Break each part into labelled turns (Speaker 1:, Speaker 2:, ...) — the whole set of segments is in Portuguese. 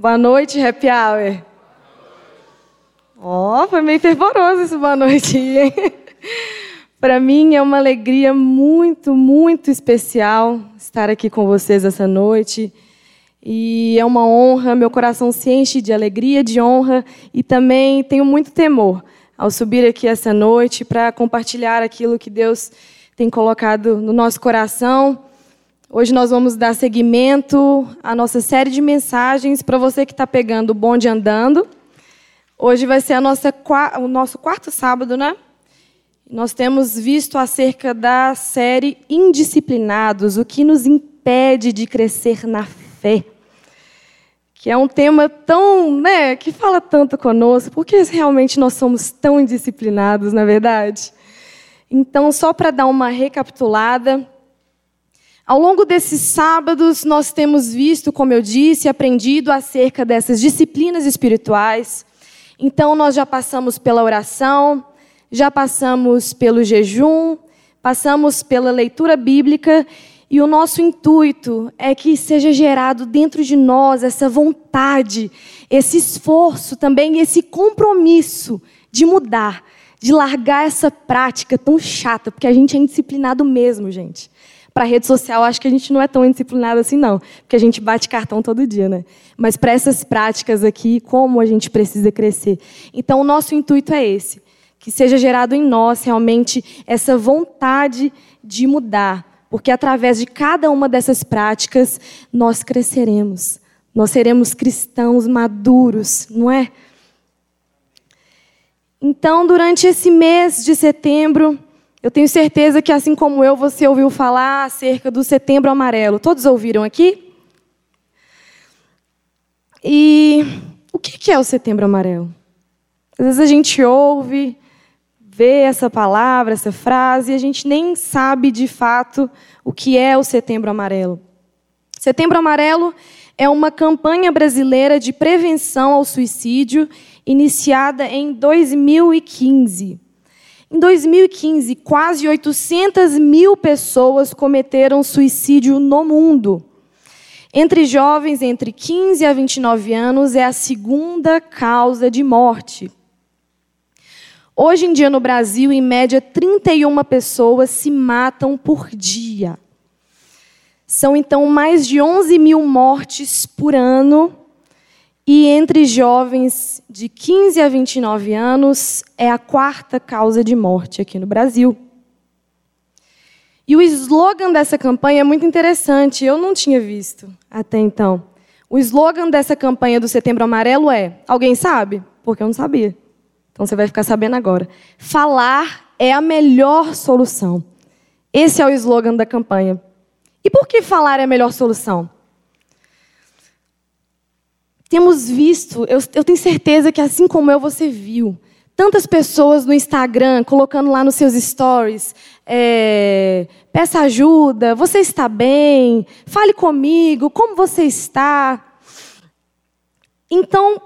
Speaker 1: Boa noite, Happy Hour. Ó, oh, foi meio fervoroso esse boa noite, hein? Para mim é uma alegria muito, muito especial estar aqui com vocês essa noite. E é uma honra, meu coração se enche de alegria, de honra e também tenho muito temor ao subir aqui essa noite para compartilhar aquilo que Deus tem colocado no nosso coração. Hoje nós vamos dar seguimento à nossa série de mensagens para você que está pegando o bonde andando. Hoje vai ser nossa, o nosso quarto sábado, né? Nós temos visto acerca da série Indisciplinados, o que nos impede de crescer na fé. Que é um tema tão, né, que fala tanto conosco, porque realmente nós somos tão indisciplinados, na é verdade. Então, só para dar uma recapitulada, ao longo desses sábados nós temos visto, como eu disse, aprendido acerca dessas disciplinas espirituais. Então, nós já passamos pela oração, já passamos pelo jejum, passamos pela leitura bíblica e o nosso intuito é que seja gerado dentro de nós essa vontade, esse esforço também, esse compromisso de mudar, de largar essa prática tão chata, porque a gente é indisciplinado mesmo, gente. Para rede social, acho que a gente não é tão indisciplinado assim, não, porque a gente bate cartão todo dia, né? Mas para essas práticas aqui, como a gente precisa crescer. Então, o nosso intuito é esse que seja gerado em nós realmente essa vontade de mudar, porque através de cada uma dessas práticas nós cresceremos, nós seremos cristãos maduros, não é? Então, durante esse mês de setembro, eu tenho certeza que, assim como eu, você ouviu falar acerca do Setembro Amarelo. Todos ouviram aqui? E o que é o Setembro Amarelo? Às vezes a gente ouve, vê essa palavra, essa frase, e a gente nem sabe de fato o que é o Setembro Amarelo. Setembro Amarelo é uma campanha brasileira de prevenção ao suicídio iniciada em 2015. Em 2015, quase 800 mil pessoas cometeram suicídio no mundo. Entre jovens entre 15 a 29 anos, é a segunda causa de morte. Hoje em dia, no Brasil, em média, 31 pessoas se matam por dia. São, então, mais de 11 mil mortes por ano. E entre jovens de 15 a 29 anos, é a quarta causa de morte aqui no Brasil. E o slogan dessa campanha é muito interessante, eu não tinha visto até então. O slogan dessa campanha do Setembro Amarelo é: alguém sabe? Porque eu não sabia. Então você vai ficar sabendo agora. Falar é a melhor solução. Esse é o slogan da campanha. E por que falar é a melhor solução? Temos visto, eu, eu tenho certeza que assim como eu, você viu, tantas pessoas no Instagram colocando lá nos seus stories: é, peça ajuda, você está bem, fale comigo, como você está. Então,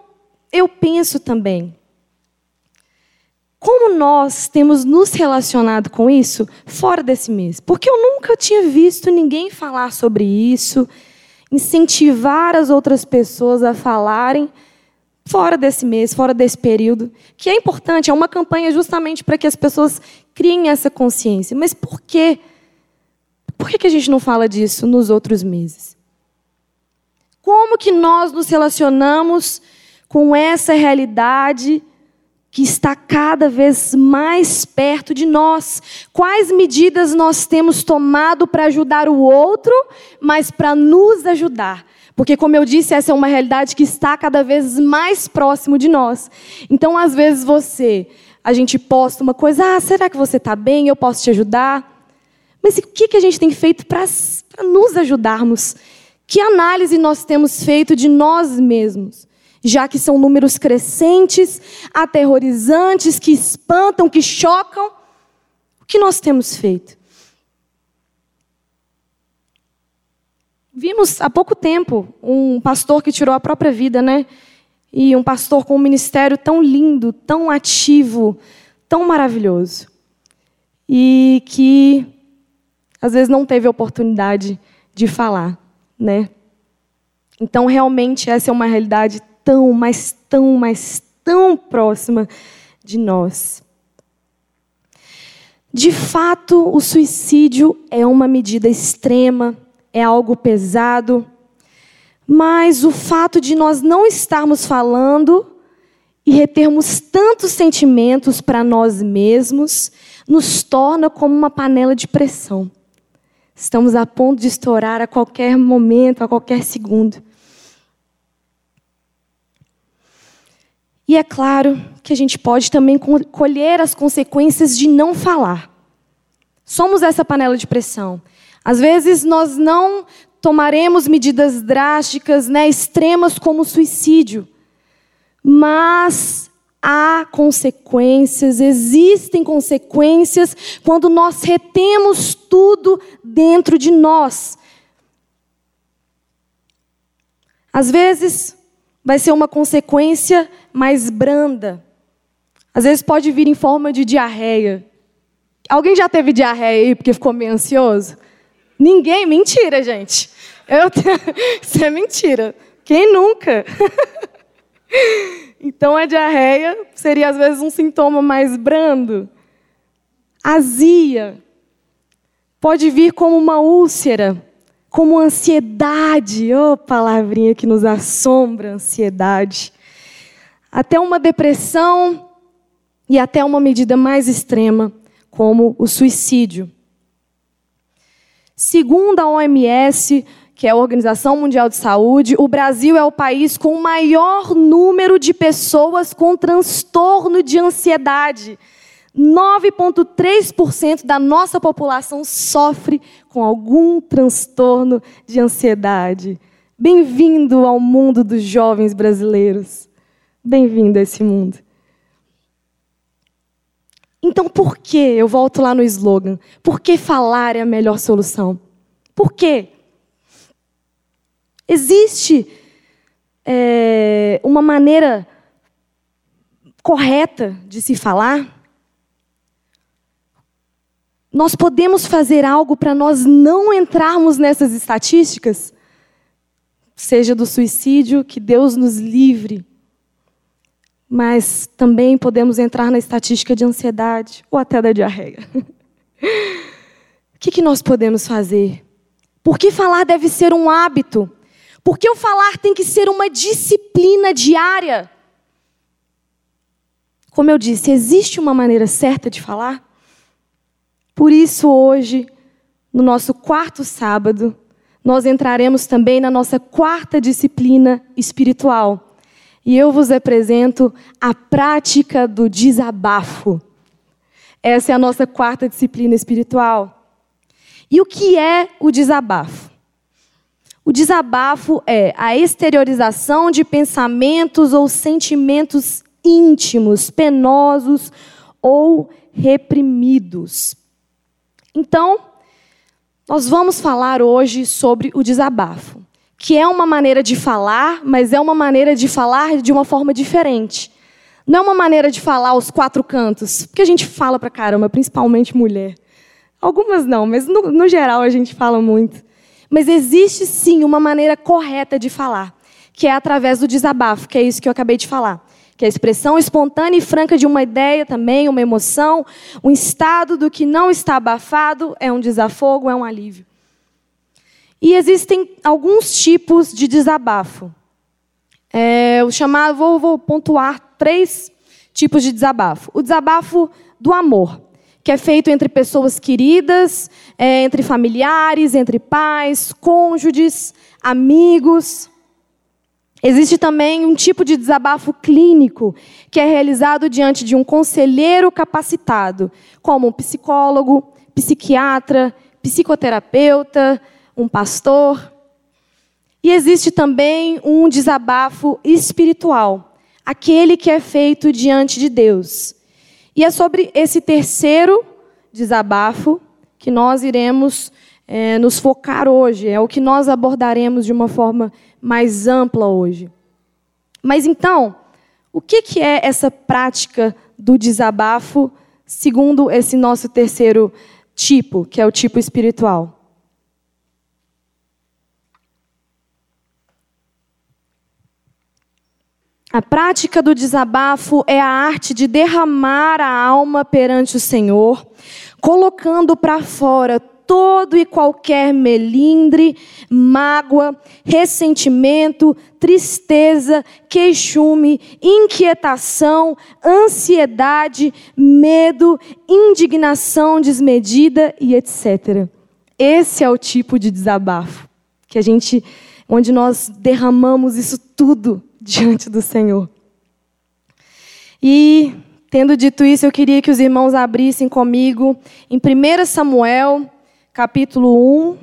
Speaker 1: eu penso também, como nós temos nos relacionado com isso fora desse mês? Porque eu nunca tinha visto ninguém falar sobre isso, incentivar as outras pessoas a falarem fora desse mês, fora desse período, que é importante, é uma campanha justamente para que as pessoas criem essa consciência. Mas por quê? Por que a gente não fala disso nos outros meses? Como que nós nos relacionamos com essa realidade? Que está cada vez mais perto de nós. Quais medidas nós temos tomado para ajudar o outro, mas para nos ajudar? Porque, como eu disse, essa é uma realidade que está cada vez mais próximo de nós. Então, às vezes, você, a gente posta uma coisa, ah, será que você está bem? Eu posso te ajudar? Mas o que, que a gente tem feito para nos ajudarmos? Que análise nós temos feito de nós mesmos? Já que são números crescentes, aterrorizantes, que espantam, que chocam. O que nós temos feito? Vimos há pouco tempo um pastor que tirou a própria vida, né? E um pastor com um ministério tão lindo, tão ativo, tão maravilhoso. E que às vezes não teve oportunidade de falar, né? Então, realmente, essa é uma realidade tão, mas tão, mas tão próxima de nós. De fato, o suicídio é uma medida extrema, é algo pesado, mas o fato de nós não estarmos falando e retermos tantos sentimentos para nós mesmos nos torna como uma panela de pressão. Estamos a ponto de estourar a qualquer momento, a qualquer segundo. E é claro que a gente pode também colher as consequências de não falar. Somos essa panela de pressão. Às vezes nós não tomaremos medidas drásticas, né, extremas como o suicídio, mas há consequências, existem consequências quando nós retemos tudo dentro de nós. Às vezes vai ser uma consequência mais branda. Às vezes pode vir em forma de diarreia. Alguém já teve diarreia aí porque ficou meio ansioso? Ninguém? Mentira, gente. Eu... Isso é mentira. Quem nunca? Então a diarreia seria às vezes um sintoma mais brando. Azia pode vir como uma úlcera, como ansiedade, oh, palavrinha que nos assombra, ansiedade. Até uma depressão e até uma medida mais extrema, como o suicídio. Segundo a OMS, que é a Organização Mundial de Saúde, o Brasil é o país com o maior número de pessoas com transtorno de ansiedade. 9,3% da nossa população sofre com algum transtorno de ansiedade. Bem-vindo ao mundo dos jovens brasileiros. Bem-vindo a esse mundo. Então, por que, eu volto lá no slogan, por que falar é a melhor solução? Por quê? Existe é, uma maneira correta de se falar? Nós podemos fazer algo para nós não entrarmos nessas estatísticas? Seja do suicídio, que Deus nos livre mas também podemos entrar na estatística de ansiedade ou até da diarreia. o que, que nós podemos fazer? Por que falar deve ser um hábito? Por que o falar tem que ser uma disciplina diária? Como eu disse, existe uma maneira certa de falar? Por isso, hoje, no nosso quarto sábado, nós entraremos também na nossa quarta disciplina espiritual e eu vos apresento a prática do desabafo. Essa é a nossa quarta disciplina espiritual. E o que é o desabafo? O desabafo é a exteriorização de pensamentos ou sentimentos íntimos, penosos ou reprimidos. Então, nós vamos falar hoje sobre o desabafo que é uma maneira de falar, mas é uma maneira de falar de uma forma diferente. Não é uma maneira de falar aos quatro cantos, porque a gente fala pra caramba, principalmente mulher. Algumas não, mas no, no geral a gente fala muito. Mas existe sim uma maneira correta de falar, que é através do desabafo, que é isso que eu acabei de falar. Que é a expressão espontânea e franca de uma ideia também, uma emoção, um estado do que não está abafado, é um desafogo, é um alívio. E existem alguns tipos de desabafo. É, o chamado, vou, vou pontuar três tipos de desabafo. O desabafo do amor, que é feito entre pessoas queridas, é, entre familiares, entre pais, cônjuges, amigos. Existe também um tipo de desabafo clínico, que é realizado diante de um conselheiro capacitado, como um psicólogo, psiquiatra, psicoterapeuta, um pastor. E existe também um desabafo espiritual, aquele que é feito diante de Deus. E é sobre esse terceiro desabafo que nós iremos é, nos focar hoje, é o que nós abordaremos de uma forma mais ampla hoje. Mas então, o que, que é essa prática do desabafo, segundo esse nosso terceiro tipo, que é o tipo espiritual? A prática do desabafo é a arte de derramar a alma perante o Senhor, colocando para fora todo e qualquer melindre, mágoa, ressentimento, tristeza, queixume, inquietação, ansiedade, medo, indignação desmedida e etc. Esse é o tipo de desabafo que a gente onde nós derramamos isso tudo diante do Senhor. E, tendo dito isso, eu queria que os irmãos abrissem comigo em 1 Samuel, capítulo 1.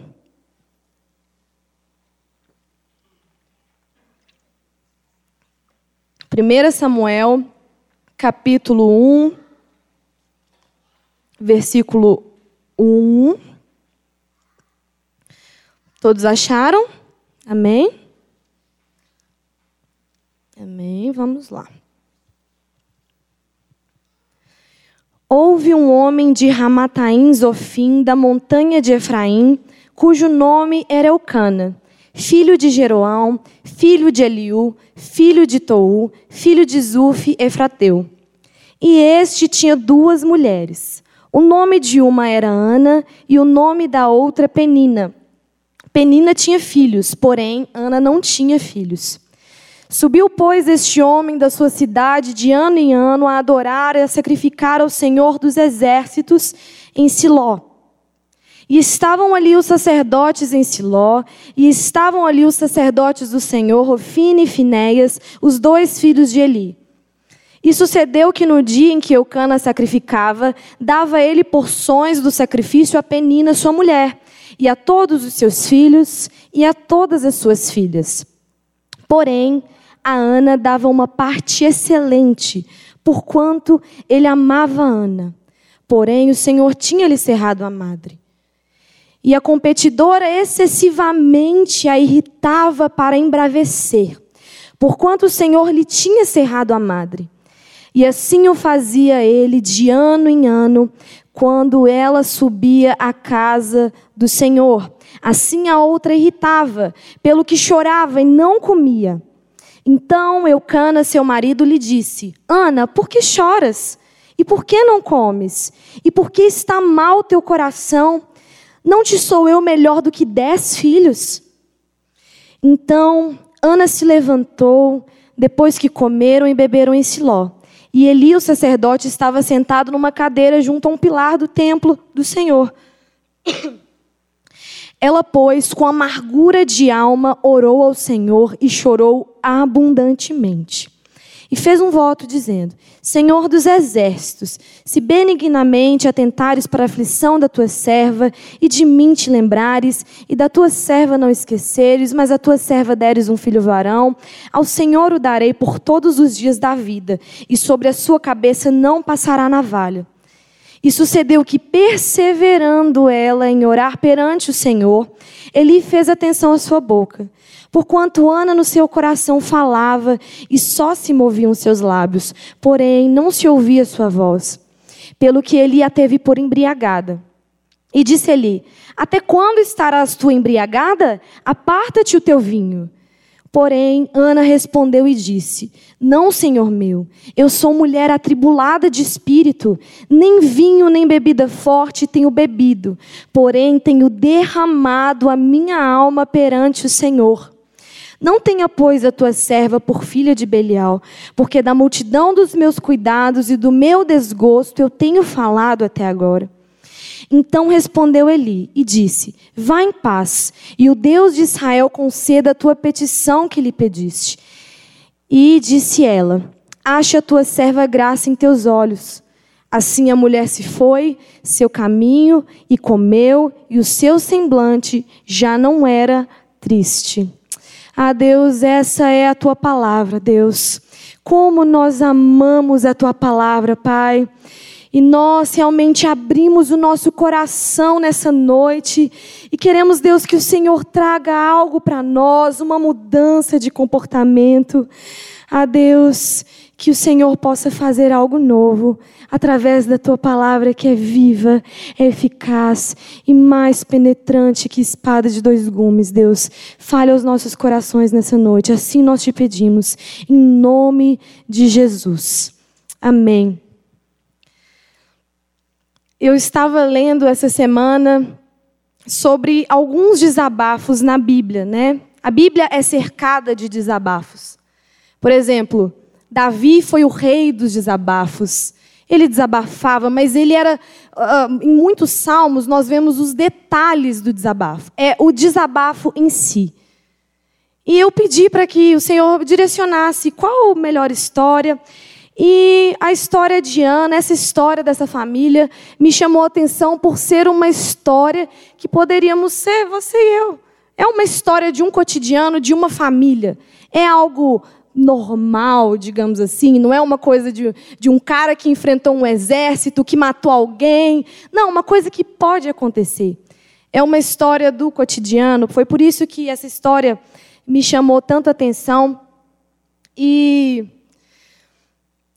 Speaker 1: Primeira Samuel, capítulo 1, versículo 1. Todos acharam? Amém? Amém. Vamos lá. Houve um homem de Ramataim Zofim, da montanha de Efraim, cujo nome era Eucana, filho de Jeroão, filho de Eliú, filho de Tou, filho de Zuf, Efrateu. E este tinha duas mulheres. O nome de uma era Ana e o nome da outra Penina. Penina tinha filhos, porém Ana não tinha filhos. Subiu, pois, este homem da sua cidade de ano em ano a adorar e a sacrificar ao Senhor dos exércitos em Siló. E estavam ali os sacerdotes em Siló, e estavam ali os sacerdotes do Senhor, Rofine e Finéias, os dois filhos de Eli. E sucedeu que no dia em que Eucana sacrificava, dava ele porções do sacrifício a Penina, sua mulher, e a todos os seus filhos e a todas as suas filhas. Porém, a Ana dava uma parte excelente, porquanto ele amava Ana. Porém, o Senhor tinha lhe cerrado a madre. E a competidora excessivamente a irritava para embravecer, porquanto o Senhor lhe tinha cerrado a madre. E assim o fazia ele de ano em ano, quando ela subia à casa do Senhor. Assim a outra irritava, pelo que chorava e não comia. Então Eucana, seu marido, lhe disse: Ana, por que choras? E por que não comes? E por que está mal teu coração? Não te sou eu melhor do que dez filhos? Então Ana se levantou, depois que comeram e beberam em Siló. E Eli, o sacerdote, estava sentado numa cadeira junto a um pilar do templo do Senhor. Ela, pois, com amargura de alma, orou ao Senhor e chorou abundantemente. E fez um voto dizendo: Senhor dos exércitos, se benignamente atentares para a aflição da tua serva, e de mim te lembrares, e da tua serva não esqueceres, mas a tua serva deres um filho varão, ao Senhor o darei por todos os dias da vida, e sobre a sua cabeça não passará navalha. E sucedeu que, perseverando ela em orar perante o Senhor, Eli fez atenção à sua boca. Porquanto Ana no seu coração falava e só se moviam seus lábios, porém não se ouvia sua voz. Pelo que Eli a teve por embriagada. E disse Eli: Até quando estarás tu embriagada? Aparta-te o teu vinho. Porém, Ana respondeu e disse: Não, senhor meu, eu sou mulher atribulada de espírito, nem vinho nem bebida forte tenho bebido, porém tenho derramado a minha alma perante o Senhor. Não tenha, pois, a tua serva por filha de Belial, porque da multidão dos meus cuidados e do meu desgosto eu tenho falado até agora. Então respondeu Eli e disse: Vá em paz, e o Deus de Israel conceda a tua petição que lhe pediste. E disse ela: Acha a tua serva graça em teus olhos. Assim a mulher se foi, seu caminho, e comeu, e o seu semblante já não era triste. Ah, Deus, essa é a tua palavra, Deus. Como nós amamos a tua palavra, Pai. E nós realmente abrimos o nosso coração nessa noite e queremos, Deus, que o Senhor traga algo para nós, uma mudança de comportamento. A Deus, que o Senhor possa fazer algo novo através da tua palavra que é viva, é eficaz e mais penetrante que espada de dois gumes, Deus. Fale aos nossos corações nessa noite, assim nós te pedimos, em nome de Jesus. Amém. Eu estava lendo essa semana sobre alguns desabafos na Bíblia, né? A Bíblia é cercada de desabafos. Por exemplo, Davi foi o rei dos desabafos. Ele desabafava, mas ele era. Uh, em muitos salmos, nós vemos os detalhes do desabafo. É o desabafo em si. E eu pedi para que o Senhor direcionasse qual a melhor história. E a história de Ana, essa história dessa família, me chamou a atenção por ser uma história que poderíamos ser você e eu. É uma história de um cotidiano, de uma família. É algo normal, digamos assim. Não é uma coisa de, de um cara que enfrentou um exército, que matou alguém. Não, uma coisa que pode acontecer. É uma história do cotidiano. Foi por isso que essa história me chamou tanto a atenção. E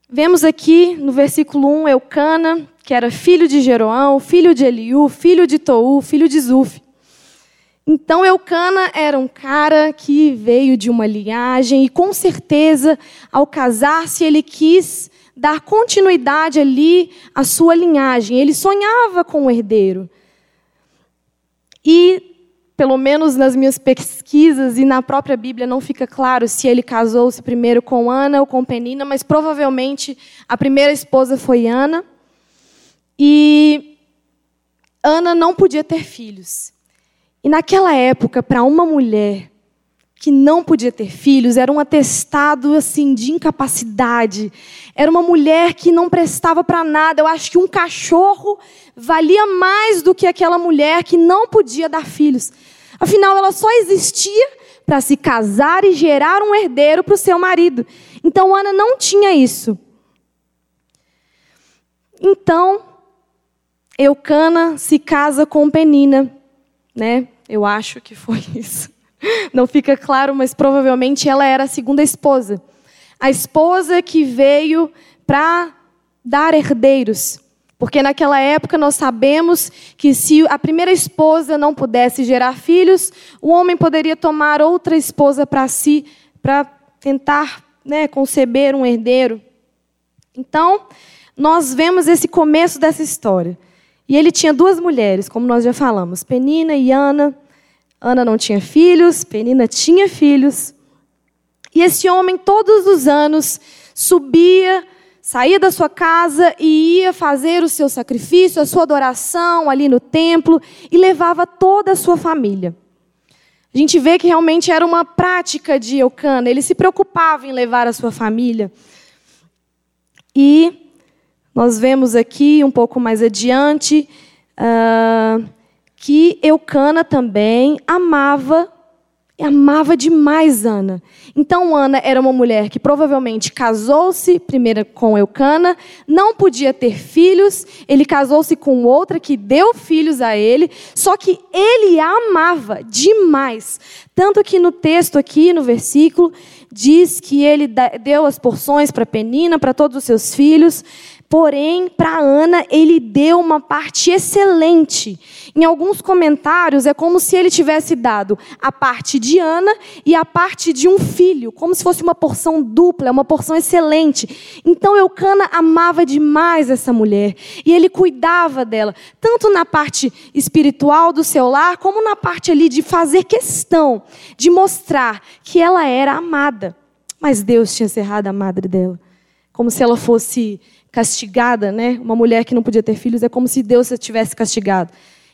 Speaker 1: Vemos aqui no versículo 1 Eucana, que era filho de Jeroão, filho de Eliú, filho de Tou, filho de Zuf. Então Eucana era um cara que veio de uma linhagem e com certeza ao casar-se ele quis dar continuidade ali à sua linhagem. Ele sonhava com o herdeiro. E pelo menos nas minhas pesquisas e na própria Bíblia não fica claro se ele casou-se primeiro com Ana ou com Penina, mas provavelmente a primeira esposa foi Ana. E Ana não podia ter filhos. E naquela época, para uma mulher que não podia ter filhos, era um atestado assim de incapacidade. Era uma mulher que não prestava para nada. Eu acho que um cachorro valia mais do que aquela mulher que não podia dar filhos. Afinal, ela só existia para se casar e gerar um herdeiro para o seu marido. Então Ana não tinha isso. Então, Eucana se casa com Penina, né? Eu acho que foi isso. Não fica claro, mas provavelmente ela era a segunda esposa. A esposa que veio para dar herdeiros. Porque naquela época nós sabemos que se a primeira esposa não pudesse gerar filhos, o homem poderia tomar outra esposa para si, para tentar né, conceber um herdeiro. Então, nós vemos esse começo dessa história. E ele tinha duas mulheres, como nós já falamos, Penina e Ana. Ana não tinha filhos, Penina tinha filhos. E esse homem, todos os anos, subia, saía da sua casa e ia fazer o seu sacrifício, a sua adoração ali no templo e levava toda a sua família. A gente vê que realmente era uma prática de Eucana, ele se preocupava em levar a sua família. E nós vemos aqui, um pouco mais adiante, uh, que Eucana também amava, amava demais Ana. Então Ana era uma mulher que provavelmente casou-se primeiro com Eucana, não podia ter filhos, ele casou-se com outra que deu filhos a ele, só que ele a amava demais. Tanto que no texto aqui, no versículo, diz que ele deu as porções para Penina, para todos os seus filhos. Porém, para Ana, ele deu uma parte excelente. Em alguns comentários, é como se ele tivesse dado a parte de Ana e a parte de um filho, como se fosse uma porção dupla, uma porção excelente. Então, Eucana amava demais essa mulher e ele cuidava dela, tanto na parte espiritual do seu lar, como na parte ali de fazer questão de mostrar que ela era amada. Mas Deus tinha cerrado a madre dela, como se ela fosse castigada, né? Uma mulher que não podia ter filhos é como se Deus a tivesse castigado.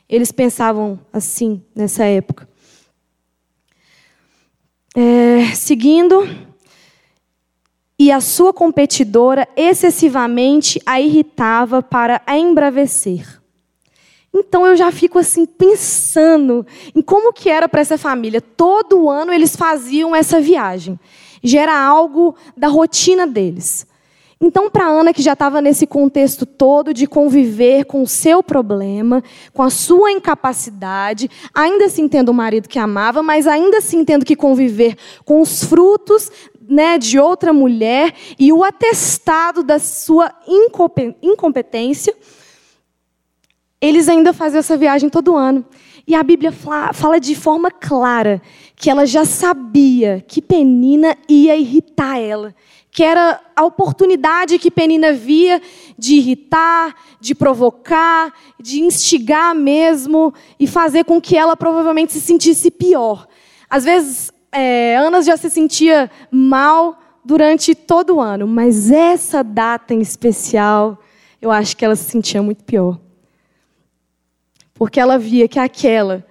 Speaker 1: Eles pensavam assim nessa época. É, seguindo, e a sua competidora excessivamente a irritava para a embravecer. Então eu já fico assim pensando em como que era para essa família. Todo ano eles faziam essa viagem. Já era algo da rotina deles. Então, para Ana, que já estava nesse contexto todo de conviver com o seu problema, com a sua incapacidade, ainda assim tendo o marido que amava, mas ainda assim tendo que conviver com os frutos né, de outra mulher e o atestado da sua incompetência, eles ainda faziam essa viagem todo ano. E a Bíblia fala de forma clara que ela já sabia que Penina ia irritar ela que era a oportunidade que Penina via de irritar, de provocar, de instigar mesmo e fazer com que ela provavelmente se sentisse pior. Às vezes, é, Ana já se sentia mal durante todo o ano, mas essa data em especial, eu acho que ela se sentia muito pior. Porque ela via que aquela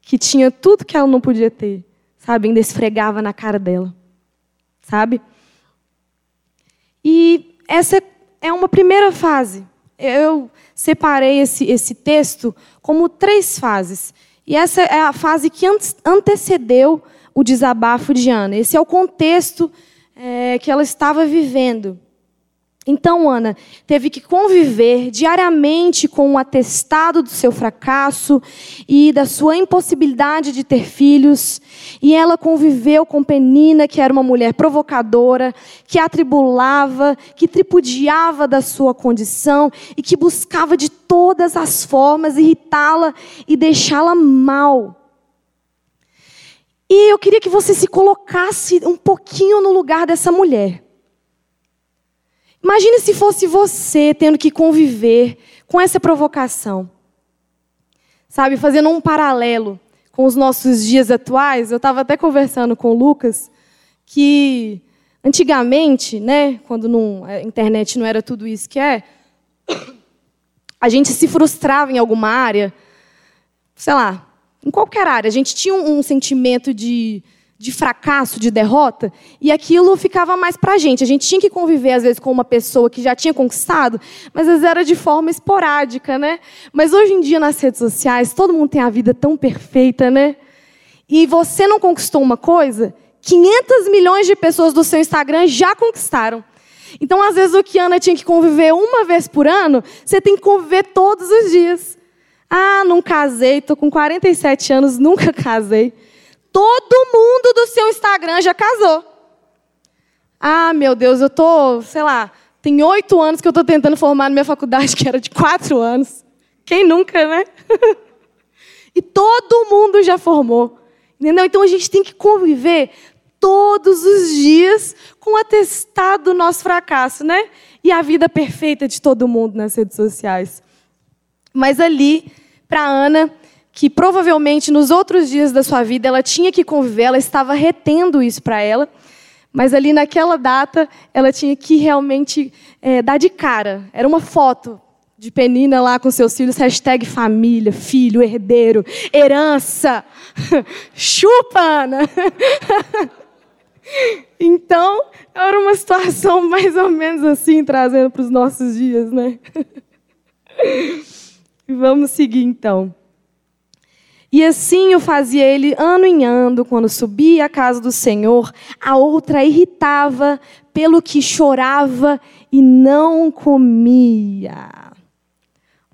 Speaker 1: que tinha tudo que ela não podia ter, sabe, ainda esfregava na cara dela, sabe? E essa é uma primeira fase. Eu separei esse, esse texto como três fases. E essa é a fase que antecedeu o desabafo de Ana. Esse é o contexto é, que ela estava vivendo. Então, Ana teve que conviver diariamente com o atestado do seu fracasso e da sua impossibilidade de ter filhos. E ela conviveu com Penina, que era uma mulher provocadora, que atribulava, que tripudiava da sua condição e que buscava de todas as formas irritá-la e deixá-la mal. E eu queria que você se colocasse um pouquinho no lugar dessa mulher. Imagine se fosse você tendo que conviver com essa provocação. Sabe, fazendo um paralelo com os nossos dias atuais, eu estava até conversando com o Lucas que antigamente, né, quando não, a internet não era tudo isso que é, a gente se frustrava em alguma área, sei lá, em qualquer área, a gente tinha um, um sentimento de de fracasso, de derrota, e aquilo ficava mais para a gente. A gente tinha que conviver, às vezes, com uma pessoa que já tinha conquistado, mas às vezes era de forma esporádica, né? Mas hoje em dia, nas redes sociais, todo mundo tem a vida tão perfeita, né? E você não conquistou uma coisa, 500 milhões de pessoas do seu Instagram já conquistaram. Então, às vezes, o que Ana tinha que conviver uma vez por ano, você tem que conviver todos os dias. Ah, não casei, estou com 47 anos, nunca casei. Todo mundo do seu Instagram já casou. Ah, meu Deus, eu tô, sei lá, tem oito anos que eu estou tentando formar na minha faculdade, que era de quatro anos. Quem nunca, né? e todo mundo já formou. Entendeu? Então a gente tem que conviver todos os dias com o atestado do nosso fracasso, né? E a vida perfeita de todo mundo nas redes sociais. Mas ali, para Ana, que provavelmente nos outros dias da sua vida ela tinha que conviver, ela estava retendo isso para ela, mas ali naquela data ela tinha que realmente é, dar de cara. Era uma foto de Penina lá com seus filhos, hashtag família, filho, herdeiro, herança, chupa, Ana. Então, era uma situação mais ou menos assim, trazendo para os nossos dias, né? Vamos seguir então. E assim o fazia ele ano em ano, quando subia à casa do Senhor, a outra irritava pelo que chorava e não comia.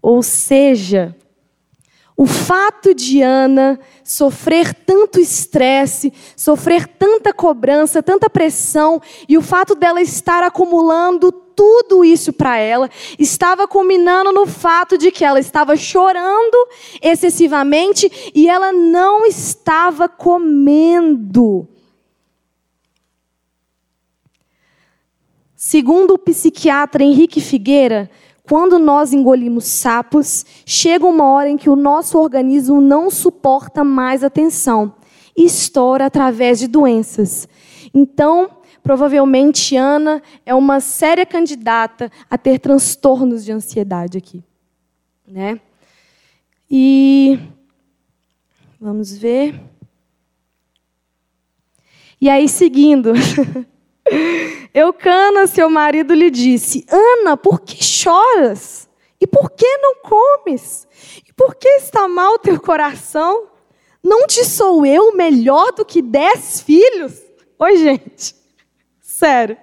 Speaker 1: Ou seja, o fato de Ana sofrer tanto estresse, sofrer tanta cobrança, tanta pressão, e o fato dela estar acumulando tudo isso para ela estava combinando no fato de que ela estava chorando excessivamente e ela não estava comendo. Segundo o psiquiatra Henrique Figueira, quando nós engolimos sapos, chega uma hora em que o nosso organismo não suporta mais a tensão e estoura através de doenças. Então, Provavelmente Ana é uma séria candidata a ter transtornos de ansiedade aqui, né? E vamos ver. E aí seguindo, Eucana, seu marido, lhe disse: Ana, por que choras? E por que não comes? E por que está mal teu coração? Não te sou eu melhor do que dez filhos? Oi, gente. Sério.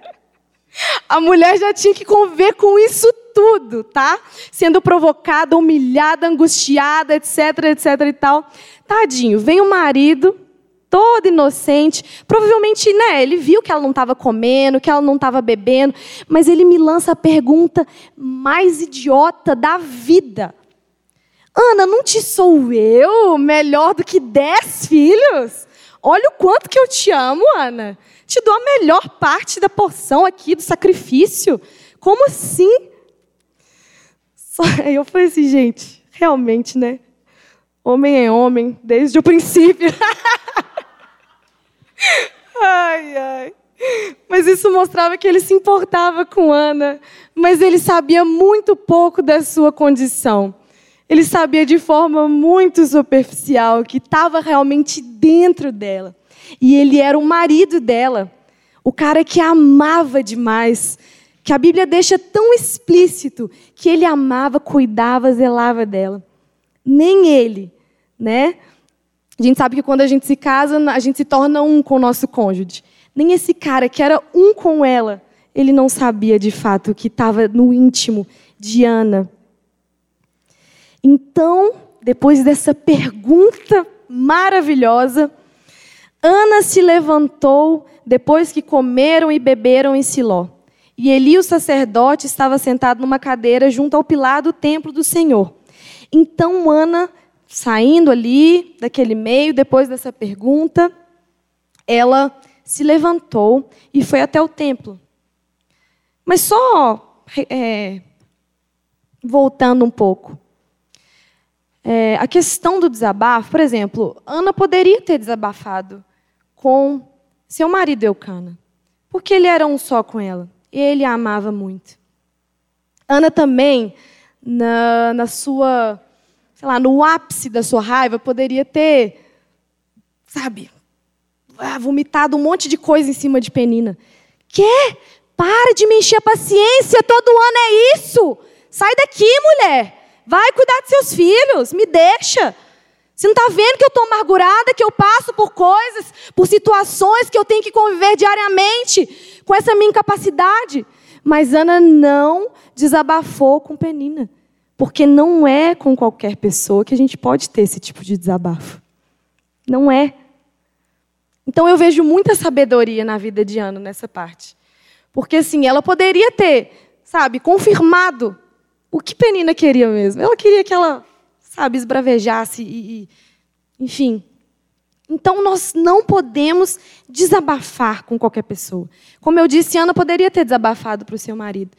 Speaker 1: A mulher já tinha que conviver com isso tudo, tá? Sendo provocada, humilhada, angustiada, etc, etc e tal. Tadinho, vem o marido, todo inocente. Provavelmente, né, ele viu que ela não estava comendo, que ela não estava bebendo, mas ele me lança a pergunta mais idiota da vida. Ana, não te sou eu melhor do que dez filhos? Olha o quanto que eu te amo, Ana. Te dou a melhor parte da porção aqui do sacrifício. Como assim? Só, eu falei assim, gente, realmente, né? Homem é homem desde o princípio. ai, ai. Mas isso mostrava que ele se importava com Ana, mas ele sabia muito pouco da sua condição. Ele sabia de forma muito superficial que estava realmente dentro dela. E ele era o marido dela, o cara que a amava demais, que a Bíblia deixa tão explícito que ele amava, cuidava, zelava dela. Nem ele, né? A gente sabe que quando a gente se casa, a gente se torna um com o nosso cônjuge. Nem esse cara que era um com ela, ele não sabia de fato o que estava no íntimo de Ana. Então, depois dessa pergunta maravilhosa, Ana se levantou depois que comeram e beberam em Siló. E Eli, o sacerdote, estava sentado numa cadeira junto ao pilar do templo do Senhor. Então Ana, saindo ali daquele meio, depois dessa pergunta, ela se levantou e foi até o templo. Mas só é, voltando um pouco. É, a questão do desabafo, por exemplo, Ana poderia ter desabafado com seu marido Eucana, porque ele era um só com ela e ele a amava muito. Ana também, na, na sua, sei lá, no ápice da sua raiva, poderia ter, sabe, ah, vomitado um monte de coisa em cima de Penina. Quê? Para de me encher a paciência, todo ano é isso. Sai daqui, mulher. Vai cuidar de seus filhos, me deixa. Você não está vendo que eu estou amargurada, que eu passo por coisas, por situações que eu tenho que conviver diariamente com essa minha incapacidade? Mas Ana não desabafou com Penina, porque não é com qualquer pessoa que a gente pode ter esse tipo de desabafo. Não é. Então eu vejo muita sabedoria na vida de Ana nessa parte. Porque assim, ela poderia ter, sabe, confirmado o que Penina queria mesmo? Ela queria que ela, sabe, esbravejasse e, e enfim. Então nós não podemos desabafar com qualquer pessoa. Como eu disse, Ana poderia ter desabafado para o seu marido.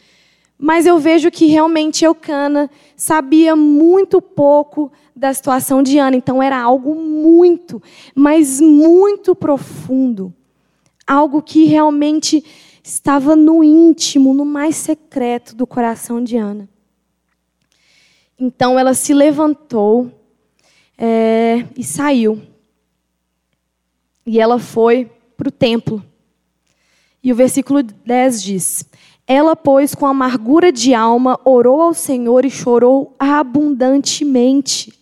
Speaker 1: Mas eu vejo que realmente Eucana sabia muito pouco da situação de Ana. Então era algo muito, mas muito profundo. Algo que realmente estava no íntimo, no mais secreto do coração de Ana. Então ela se levantou é, e saiu. E ela foi para o templo. E o versículo 10 diz: Ela, pois, com amargura de alma, orou ao Senhor e chorou abundantemente.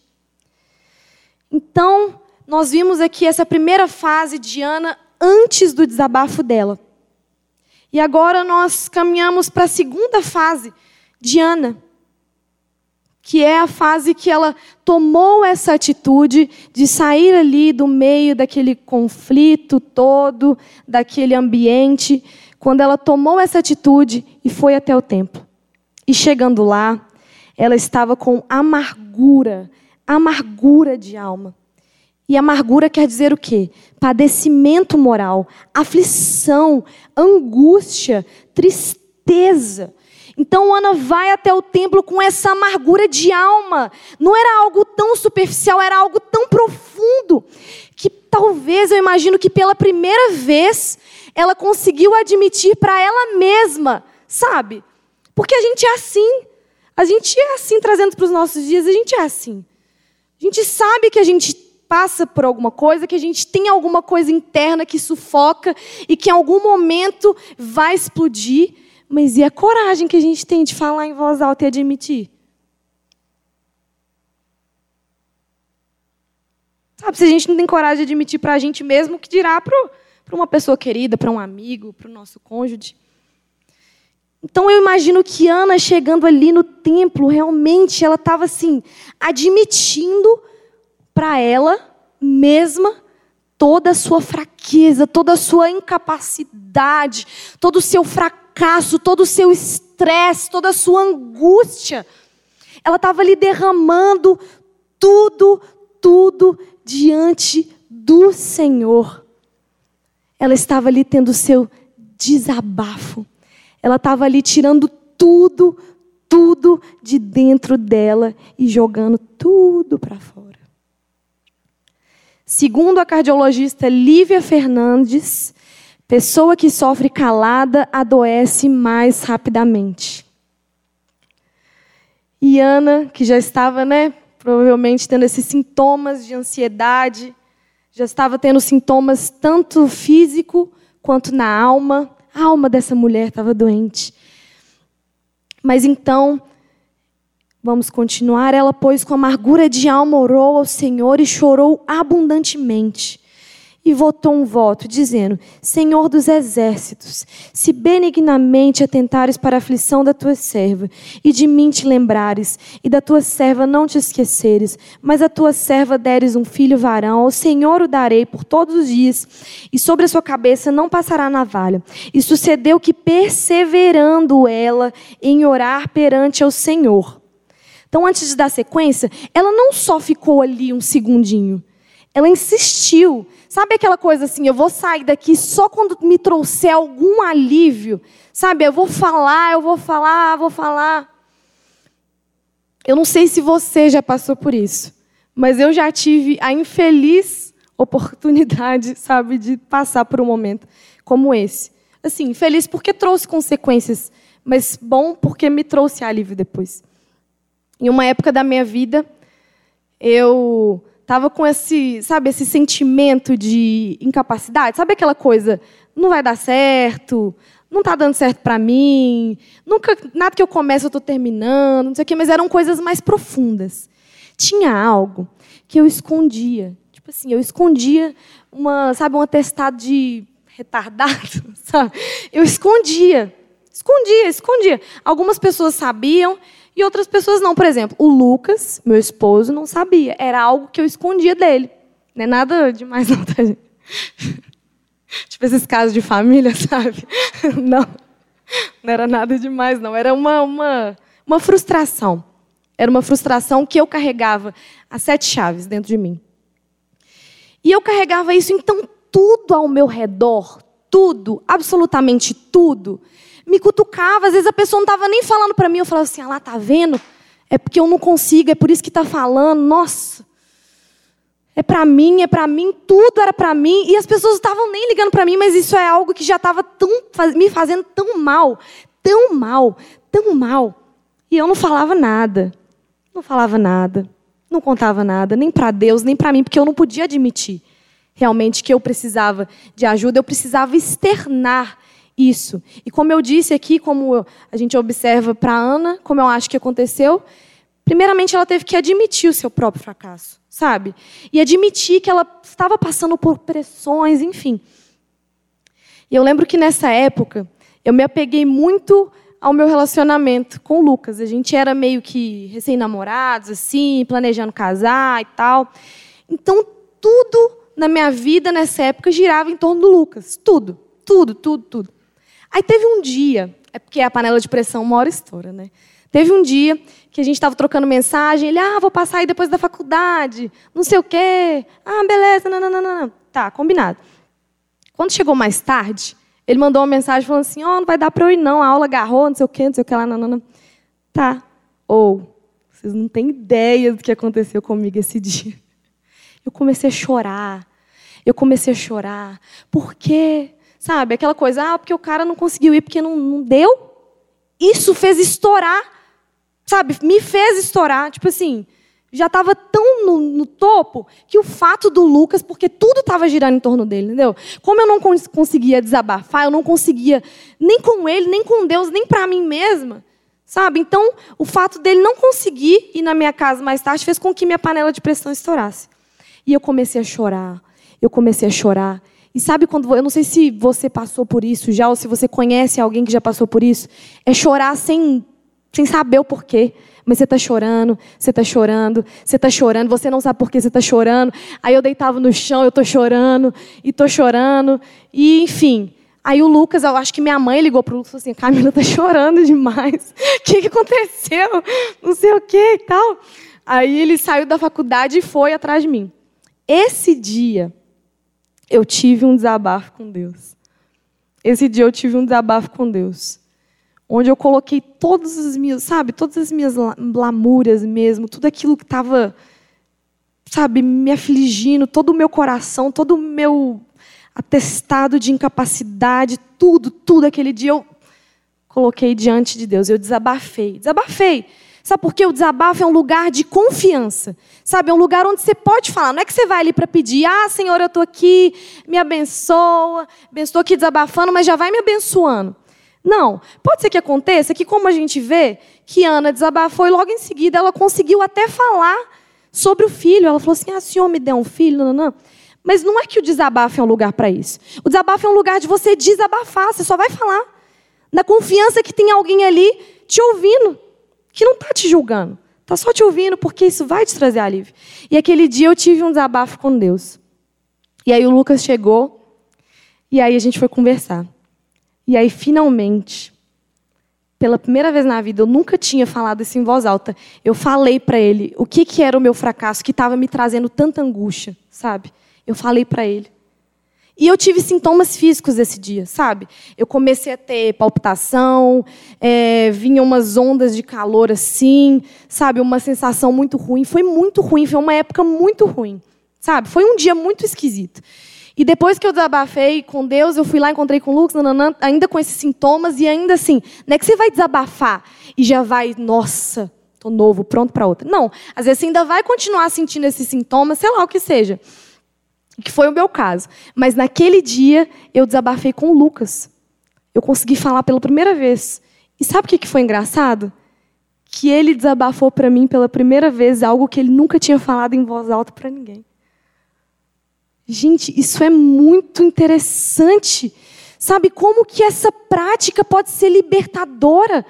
Speaker 1: Então, nós vimos aqui essa primeira fase de Ana antes do desabafo dela. E agora nós caminhamos para a segunda fase de Ana que é a fase que ela tomou essa atitude de sair ali do meio daquele conflito todo, daquele ambiente, quando ela tomou essa atitude e foi até o templo. E chegando lá, ela estava com amargura, amargura de alma. E amargura quer dizer o quê? Padecimento moral, aflição, angústia, tristeza. Então Ana vai até o templo com essa amargura de alma. Não era algo tão superficial, era algo tão profundo que talvez eu imagino que pela primeira vez ela conseguiu admitir para ela mesma, sabe? Porque a gente é assim. A gente é assim trazendo para os nossos dias, a gente é assim. A gente sabe que a gente passa por alguma coisa, que a gente tem alguma coisa interna que sufoca e que em algum momento vai explodir. Mas e a coragem que a gente tem de falar em voz alta e admitir? Sabe, se a gente não tem coragem de admitir para a gente mesmo, o que dirá para uma pessoa querida, para um amigo, para o nosso cônjuge? Então eu imagino que Ana chegando ali no templo, realmente ela estava assim, admitindo para ela mesma toda a sua fraqueza, toda a sua incapacidade, todo o seu fracasso, todo o seu estresse, toda a sua angústia. Ela estava ali derramando tudo, tudo diante do Senhor. Ela estava ali tendo seu desabafo. Ela estava ali tirando tudo, tudo de dentro dela e jogando tudo para fora. Segundo a cardiologista Lívia Fernandes, pessoa que sofre calada adoece mais rapidamente. E Ana, que já estava, né, provavelmente tendo esses sintomas de ansiedade, já estava tendo sintomas tanto físico quanto na alma. A alma dessa mulher estava doente. Mas então, vamos continuar. Ela, pois, com amargura de alma, orou ao Senhor e chorou abundantemente e votou um voto, dizendo: Senhor dos exércitos, se benignamente atentares para a aflição da tua serva, e de mim te lembrares, e da tua serva não te esqueceres, mas a tua serva deres um filho varão, ao Senhor o darei por todos os dias, e sobre a sua cabeça não passará navalha. E sucedeu que, perseverando ela em orar perante ao Senhor. Então, antes de dar sequência, ela não só ficou ali um segundinho, ela insistiu. Sabe aquela coisa assim, eu vou sair daqui só quando me trouxer algum alívio? Sabe, eu vou falar, eu vou falar, vou falar. Eu não sei se você já passou por isso, mas eu já tive a infeliz oportunidade, sabe, de passar por um momento como esse. Assim, feliz porque trouxe consequências, mas bom porque me trouxe alívio depois. Em uma época da minha vida, eu Tava com esse, sabe, esse sentimento de incapacidade, sabe aquela coisa, não vai dar certo, não está dando certo para mim, nunca nada que eu começo eu estou terminando, não sei o quê, mas eram coisas mais profundas. Tinha algo que eu escondia, tipo assim, eu escondia uma, sabe, um atestado de retardado, sabe? Eu escondia, escondia, escondia. Algumas pessoas sabiam, e outras pessoas não. Por exemplo, o Lucas, meu esposo, não sabia. Era algo que eu escondia dele. Não é nada demais, não, tá, gente? tipo esses casos de família, sabe? Não. Não era nada demais, não. Era uma, uma, uma frustração. Era uma frustração que eu carregava as sete chaves dentro de mim. E eu carregava isso, então, tudo ao meu redor, tudo, absolutamente tudo, me cutucava. Às vezes a pessoa não estava nem falando para mim. Eu falava assim: ah lá, tá vendo? É porque eu não consigo, é por isso que está falando. Nossa, é para mim, é para mim, tudo era para mim. E as pessoas estavam nem ligando para mim, mas isso é algo que já estava me fazendo tão mal, tão mal, tão mal. E eu não falava nada. Não falava nada. Não contava nada, nem para Deus, nem para mim, porque eu não podia admitir realmente que eu precisava de ajuda, eu precisava externar isso. E como eu disse aqui, como a gente observa para Ana, como eu acho que aconteceu, primeiramente ela teve que admitir o seu próprio fracasso, sabe? E admitir que ela estava passando por pressões, enfim. E eu lembro que nessa época eu me apeguei muito ao meu relacionamento com o Lucas. A gente era meio que recém-namorados, assim, planejando casar e tal. Então, tudo na minha vida nessa época girava em torno do Lucas. Tudo, tudo, tudo, tudo. Aí teve um dia, é porque a panela de pressão uma hora estoura, né? Teve um dia que a gente estava trocando mensagem, ele, ah, vou passar aí depois da faculdade, não sei o quê. Ah, beleza, não, não, não, não. Tá, combinado. Quando chegou mais tarde, ele mandou uma mensagem falando assim, ó, oh, não vai dar para eu ir não, a aula agarrou, não sei o quê, não sei o que lá, não, não, não. Tá. Ou, vocês não têm ideia do que aconteceu comigo esse dia. Eu comecei a chorar. Eu comecei a chorar. Por quê? Sabe, aquela coisa, ah, porque o cara não conseguiu ir porque não, não deu. Isso fez estourar, sabe, me fez estourar. Tipo assim, já estava tão no, no, topo que o fato do Lucas, porque tudo estava girando em torno dele, entendeu? Como eu não cons conseguia desabafar, eu não conseguia nem com ele, nem com Deus, nem para mim mesma, sabe? Então, o fato dele não conseguir ir na minha casa mais tarde fez com que minha panela de pressão estourasse. E eu comecei a chorar, eu comecei a chorar, E sabe quando. Eu não sei se você passou por isso já, ou se você conhece alguém que já passou por isso. É chorar sem, sem saber o porquê. Mas você está chorando, você está chorando, você está chorando, você não sabe por que você está chorando. Aí eu deitava no chão, eu estou chorando, e estou chorando. E, enfim. Aí o Lucas, eu acho que minha mãe ligou para o Lucas e falou assim: Camila está chorando demais. O que, que aconteceu? Não sei o que e tal. Aí ele saiu da faculdade e foi atrás de mim. Esse dia, eu tive um desabafo com Deus. Esse dia eu tive um desabafo com Deus. Onde eu coloquei todas as minhas, sabe, todas as minhas lamúrias mesmo, tudo aquilo que estava, sabe, me afligindo, todo o meu coração, todo o meu atestado de incapacidade, tudo, tudo aquele dia eu coloquei diante de Deus. Eu desabafei. Desabafei. Sabe por quê? O desabafo é um lugar de confiança. Sabe? É um lugar onde você pode falar. Não é que você vai ali para pedir, ah, Senhor, eu estou aqui, me abençoa. Estou aqui desabafando, mas já vai me abençoando. Não. Pode ser que aconteça que, como a gente vê, que Ana desabafou e logo em seguida ela conseguiu até falar sobre o filho. Ela falou assim: ah, Senhor me deu um filho. Não, não. Mas não é que o desabafo é um lugar para isso. O desabafo é um lugar de você desabafar. Você só vai falar. Na confiança que tem alguém ali te ouvindo que não está te julgando, está só te ouvindo, porque isso vai te trazer alívio. E aquele dia eu tive um desabafo com Deus. E aí o Lucas chegou, e aí a gente foi conversar. E aí, finalmente, pela primeira vez na vida, eu nunca tinha falado isso em voz alta. Eu falei para ele o que, que era o meu fracasso, que estava me trazendo tanta angústia, sabe? Eu falei para ele. E eu tive sintomas físicos esse dia, sabe? Eu comecei a ter palpitação, é, vinha umas ondas de calor assim, sabe? Uma sensação muito ruim. Foi muito ruim, foi uma época muito ruim, sabe? Foi um dia muito esquisito. E depois que eu desabafei com Deus, eu fui lá, encontrei com o Lucas, nananã, ainda com esses sintomas, e ainda assim, não é que você vai desabafar e já vai, nossa, tô novo, pronto para outra. Não, às vezes você ainda vai continuar sentindo esses sintomas, sei lá o que seja que foi o meu caso. Mas naquele dia eu desabafei com o Lucas. Eu consegui falar pela primeira vez. E sabe o que foi engraçado? Que ele desabafou para mim pela primeira vez algo que ele nunca tinha falado em voz alta para ninguém. Gente, isso é muito interessante. Sabe como que essa prática pode ser libertadora?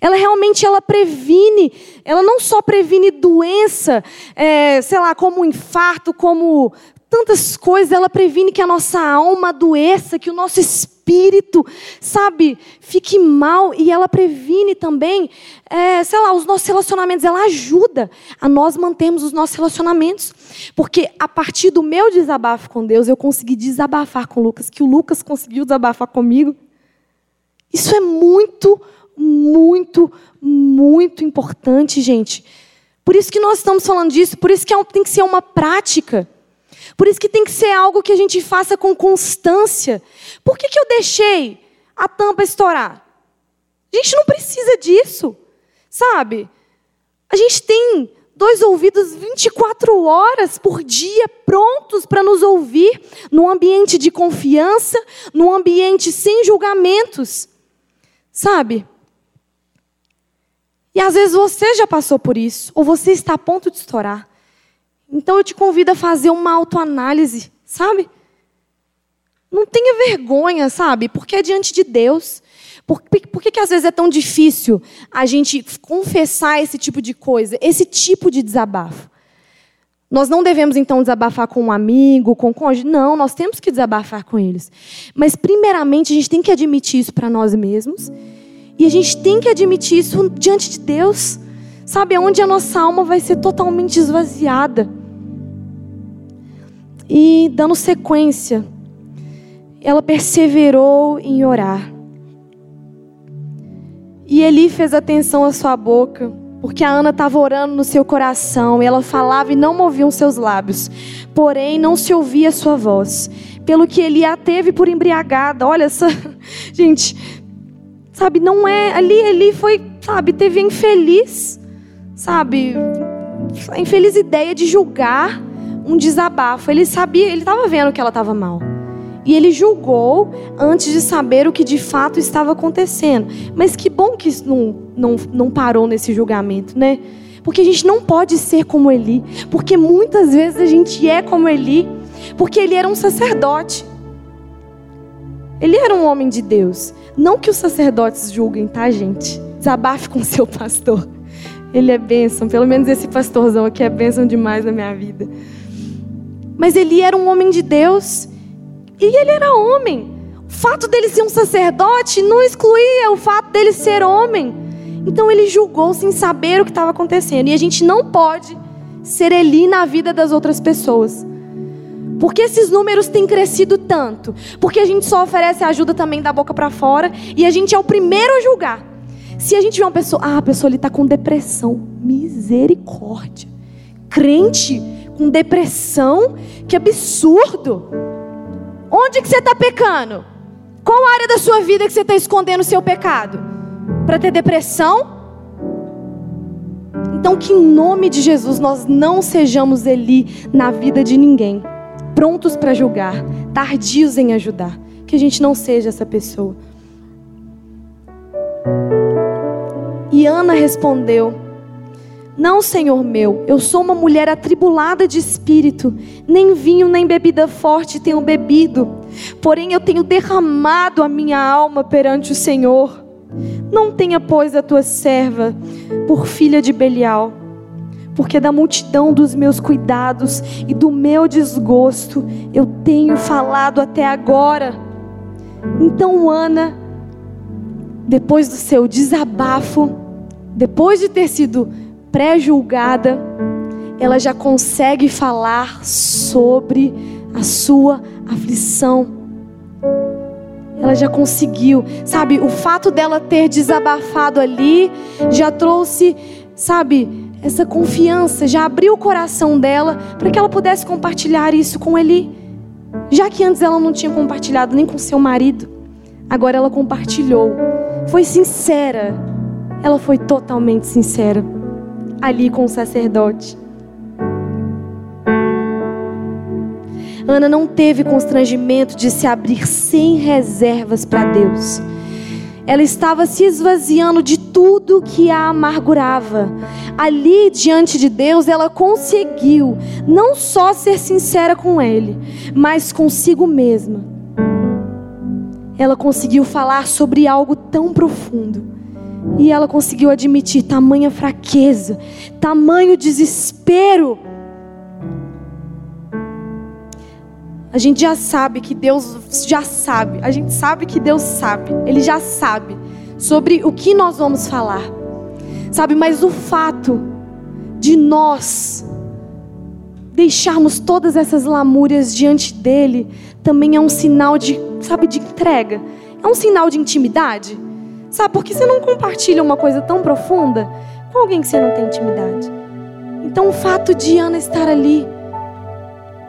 Speaker 1: Ela realmente ela previne, ela não só previne doença, é, sei lá, como infarto, como tantas coisas, ela previne que a nossa alma adoeça, que o nosso espírito, sabe, fique mal. E ela previne também, é, sei lá, os nossos relacionamentos. Ela ajuda a nós mantermos os nossos relacionamentos. Porque a partir do meu desabafo com Deus, eu consegui desabafar com o Lucas, que o Lucas conseguiu desabafar comigo. Isso é muito, muito, muito importante, gente. Por isso que nós estamos falando disso, por isso que é tem que ser uma prática. Por isso que tem que ser algo que a gente faça com constância. Por que, que eu deixei a tampa estourar? A gente não precisa disso, sabe? A gente tem dois ouvidos 24 horas por dia prontos para nos ouvir, num ambiente de confiança, num ambiente sem julgamentos, sabe? E às vezes você já passou por isso, ou você está a ponto de estourar. Então eu te convido a fazer uma autoanálise, sabe? Não tenha vergonha, sabe? Porque é diante de Deus. Por, por que, que às vezes é tão difícil a gente confessar esse tipo de coisa, esse tipo de desabafo? Nós não devemos então desabafar com um amigo, com um cônjuge. Não, nós temos que desabafar com eles. Mas, primeiramente, a gente tem que admitir isso para nós mesmos. E a gente tem que admitir isso diante de Deus. Sabe, onde a nossa alma vai ser totalmente esvaziada. E dando sequência, ela perseverou em orar. E Eli fez atenção à sua boca, porque a Ana estava orando no seu coração, e ela falava e não moviam seus lábios, porém não se ouvia a sua voz, pelo que Eli a teve por embriagada. Olha essa, gente, sabe, não é, ali Eli foi, sabe, teve infeliz, sabe, a infeliz ideia de julgar um desabafo. Ele sabia, ele estava vendo que ela estava mal. E ele julgou antes de saber o que de fato estava acontecendo. Mas que bom que isso não, não, não parou nesse julgamento, né? Porque a gente não pode ser como Eli. Porque muitas vezes a gente é como Eli. Porque ele era um sacerdote. Ele era um homem de Deus. Não que os sacerdotes julguem, tá, gente? Desabafe com seu pastor. Ele é bênção. Pelo menos esse pastorzão aqui é bênção demais na minha vida. Mas ele era um homem de Deus. E ele era homem. O fato dele ser um sacerdote não excluía o fato dele ser homem. Então ele julgou sem saber o que estava acontecendo. E a gente não pode ser Eli na vida das outras pessoas. Porque esses números têm crescido tanto? Porque a gente só oferece ajuda também da boca para fora e a gente é o primeiro a julgar. Se a gente vê uma pessoa, ah, a pessoa ali está com depressão, misericórdia. Crente com depressão, que absurdo. Onde que você está pecando? Qual área da sua vida que você está escondendo o seu pecado? Para ter depressão? Então, que em nome de Jesus nós não sejamos Eli na vida de ninguém, prontos para julgar, tardios em ajudar. Que a gente não seja essa pessoa. E Ana respondeu: Não, Senhor meu, eu sou uma mulher atribulada de espírito, nem vinho nem bebida forte tenho bebido, porém eu tenho derramado a minha alma perante o Senhor. Não tenha, pois, a tua serva por filha de Belial, porque da multidão dos meus cuidados e do meu desgosto eu tenho falado até agora. Então Ana, depois do seu desabafo, depois de ter sido pré-julgada, ela já consegue falar sobre a sua aflição ela já conseguiu, sabe? O fato dela ter desabafado ali já trouxe, sabe, essa confiança, já abriu o coração dela para que ela pudesse compartilhar isso com ele. Já que antes ela não tinha compartilhado nem com seu marido, agora ela compartilhou. Foi sincera. Ela foi totalmente sincera ali com o sacerdote. Ana não teve constrangimento de se abrir sem reservas para Deus. Ela estava se esvaziando de tudo que a amargurava. Ali diante de Deus, ela conseguiu não só ser sincera com Ele, mas consigo mesma. Ela conseguiu falar sobre algo tão profundo. E ela conseguiu admitir tamanha fraqueza, tamanho desespero A gente já sabe que Deus já sabe. A gente sabe que Deus sabe. Ele já sabe sobre o que nós vamos falar. Sabe, mas o fato de nós deixarmos todas essas lamúrias diante dele também é um sinal de, sabe, de entrega. É um sinal de intimidade. Sabe, porque você não compartilha uma coisa tão profunda com alguém que você não tem intimidade. Então o fato de Ana estar ali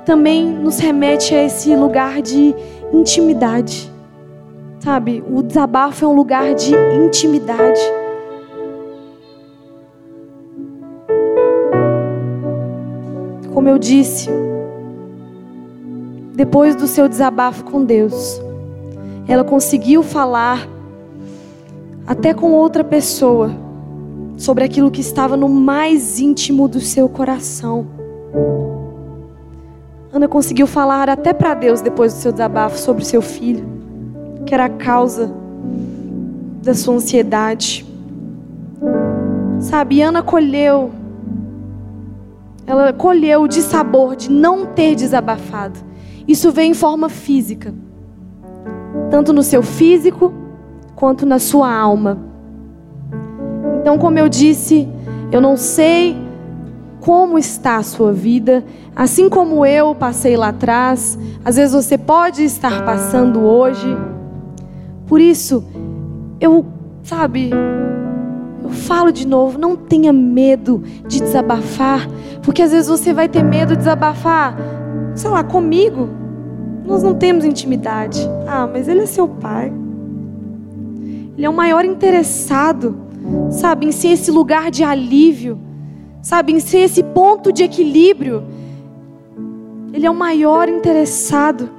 Speaker 1: também nos remete a esse lugar de intimidade. Sabe, o desabafo é um lugar de intimidade. Como eu disse, depois do seu desabafo com Deus, ela conseguiu falar até com outra pessoa sobre aquilo que estava no mais íntimo do seu coração. Ana conseguiu falar até para Deus depois do seu desabafo sobre seu filho, que era a causa da sua ansiedade. Sabe, Ana colheu, ela colheu o dissabor de não ter desabafado. Isso veio em forma física, tanto no seu físico quanto na sua alma. Então, como eu disse, eu não sei como está a sua vida, assim como eu passei lá atrás, às vezes você pode estar passando hoje. Por isso, eu, sabe, eu falo de novo, não tenha medo de desabafar, porque às vezes você vai ter medo de desabafar, sei lá, comigo. Nós não temos intimidade. Ah, mas ele é seu pai. Ele é o maior interessado, sabe, em ser esse lugar de alívio sabe, em ser esse ponto de equilíbrio. Ele é o maior interessado.